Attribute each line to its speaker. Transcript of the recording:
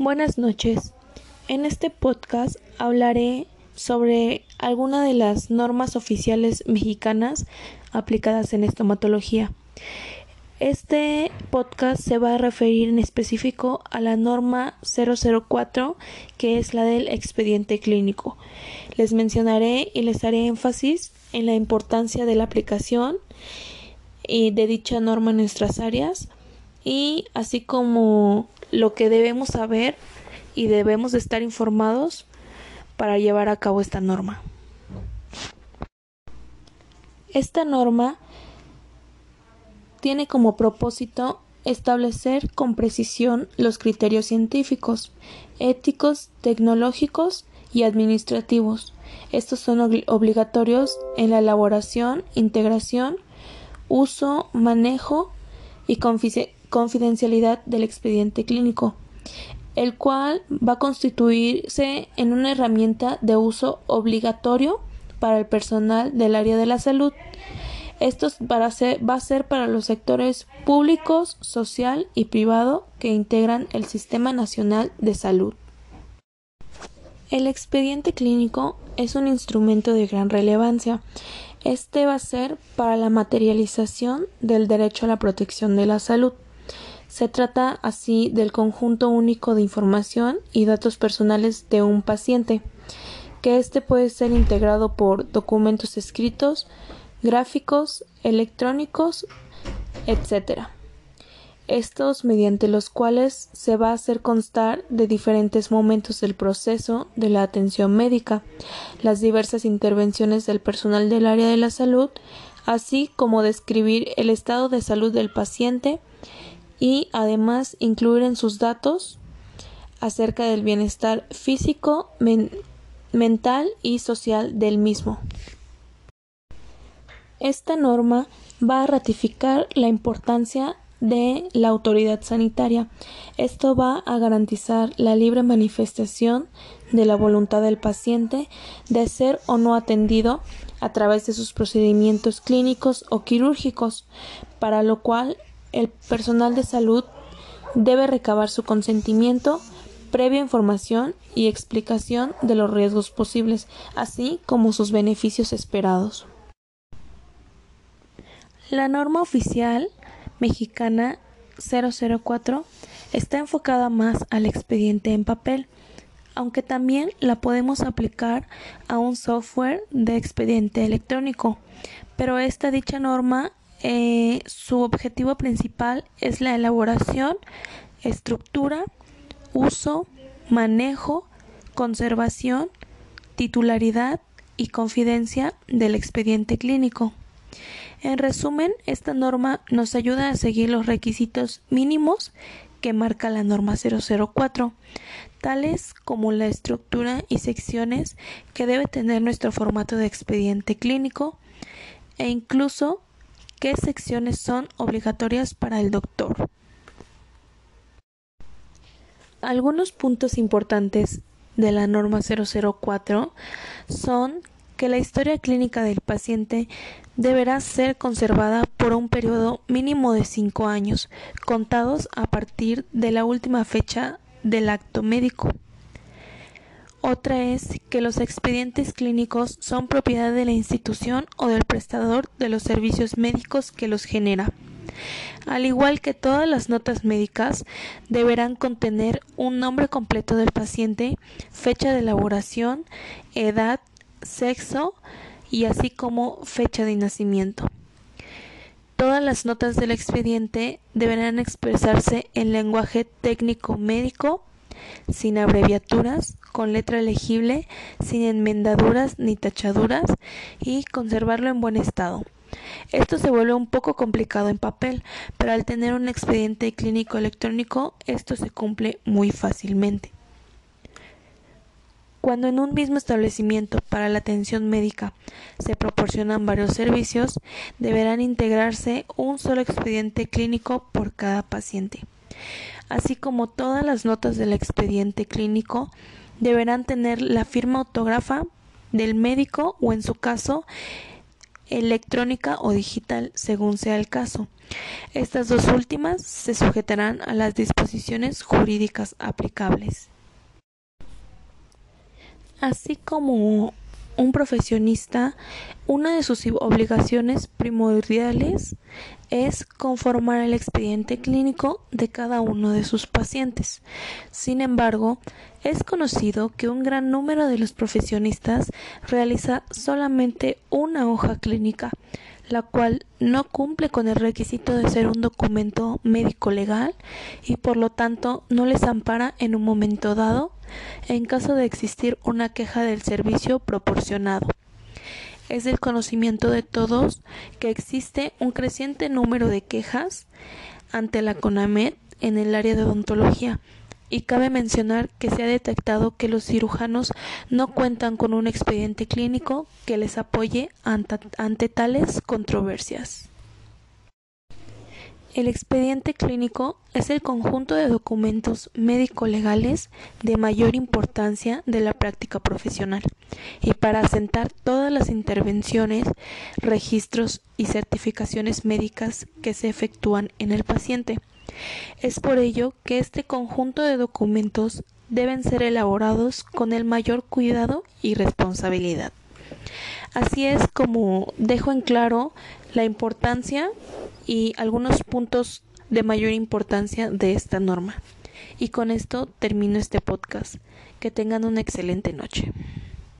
Speaker 1: Buenas noches. En este podcast hablaré sobre algunas de las normas oficiales mexicanas aplicadas en estomatología. Este podcast se va a referir en específico a la norma 004, que es la del expediente clínico. Les mencionaré y les haré énfasis en la importancia de la aplicación y de dicha norma en nuestras áreas y así como lo que debemos saber y debemos de estar informados para llevar a cabo esta norma. Esta norma tiene como propósito establecer con precisión los criterios científicos, éticos, tecnológicos y administrativos. Estos son obligatorios en la elaboración, integración, uso, manejo y confidencialidad del expediente clínico, el cual va a constituirse en una herramienta de uso obligatorio para el personal del área de la salud. Esto va a ser para los sectores públicos, social y privado que integran el Sistema Nacional de Salud. El expediente clínico es un instrumento de gran relevancia. Este va a ser para la materialización del derecho a la protección de la salud. Se trata así del conjunto único de información y datos personales de un paciente, que éste puede ser integrado por documentos escritos, gráficos, electrónicos, etc. Estos mediante los cuales se va a hacer constar de diferentes momentos del proceso de la atención médica, las diversas intervenciones del personal del área de la salud, así como describir el estado de salud del paciente y además incluir en sus datos acerca del bienestar físico, mental y social del mismo. Esta norma va a ratificar la importancia de la autoridad sanitaria. Esto va a garantizar la libre manifestación de la voluntad del paciente de ser o no atendido a través de sus procedimientos clínicos o quirúrgicos, para lo cual el personal de salud debe recabar su consentimiento previa información y explicación de los riesgos posibles, así como sus beneficios esperados. La norma oficial mexicana 004 está enfocada más al expediente en papel, aunque también la podemos aplicar a un software de expediente electrónico, pero esta dicha norma eh, su objetivo principal es la elaboración, estructura, uso, manejo, conservación, titularidad y confidencia del expediente clínico. En resumen, esta norma nos ayuda a seguir los requisitos mínimos que marca la norma 004, tales como la estructura y secciones que debe tener nuestro formato de expediente clínico e incluso qué secciones son obligatorias para el doctor. Algunos puntos importantes de la norma 004 son que la historia clínica del paciente deberá ser conservada por un periodo mínimo de cinco años, contados a partir de la última fecha del acto médico. Otra es que los expedientes clínicos son propiedad de la institución o del prestador de los servicios médicos que los genera. Al igual que todas las notas médicas, deberán contener un nombre completo del paciente, fecha de elaboración, edad, sexo y así como fecha de nacimiento. Todas las notas del expediente deberán expresarse en lenguaje técnico médico sin abreviaturas, con letra legible, sin enmendaduras ni tachaduras y conservarlo en buen estado. Esto se vuelve un poco complicado en papel, pero al tener un expediente clínico electrónico esto se cumple muy fácilmente. Cuando en un mismo establecimiento para la atención médica se proporcionan varios servicios, deberán integrarse un solo expediente clínico por cada paciente así como todas las notas del expediente clínico deberán tener la firma autógrafa del médico o en su caso electrónica o digital, según sea el caso. Estas dos últimas se sujetarán a las disposiciones jurídicas aplicables. Así como un profesionista, una de sus obligaciones primordiales es conformar el expediente clínico de cada uno de sus pacientes. Sin embargo, es conocido que un gran número de los profesionistas realiza solamente una hoja clínica, la cual no cumple con el requisito de ser un documento médico legal y por lo tanto no les ampara en un momento dado en caso de existir una queja del servicio proporcionado. Es del conocimiento de todos que existe un creciente número de quejas ante la CONAMED en el área de odontología, y cabe mencionar que se ha detectado que los cirujanos no cuentan con un expediente clínico que les apoye ante, tales controversias. El expediente clínico es el conjunto de documentos médico-legales de mayor importancia de la práctica profesional y para asentar todas las intervenciones, registros y certificaciones médicas que se efectúan en el paciente. Es por ello que este conjunto de documentos deben ser elaborados con el mayor cuidado y responsabilidad. Así es como dejo en claro la importancia y algunos puntos de mayor importancia de esta norma. Y con esto termino este podcast. Que tengan una excelente noche.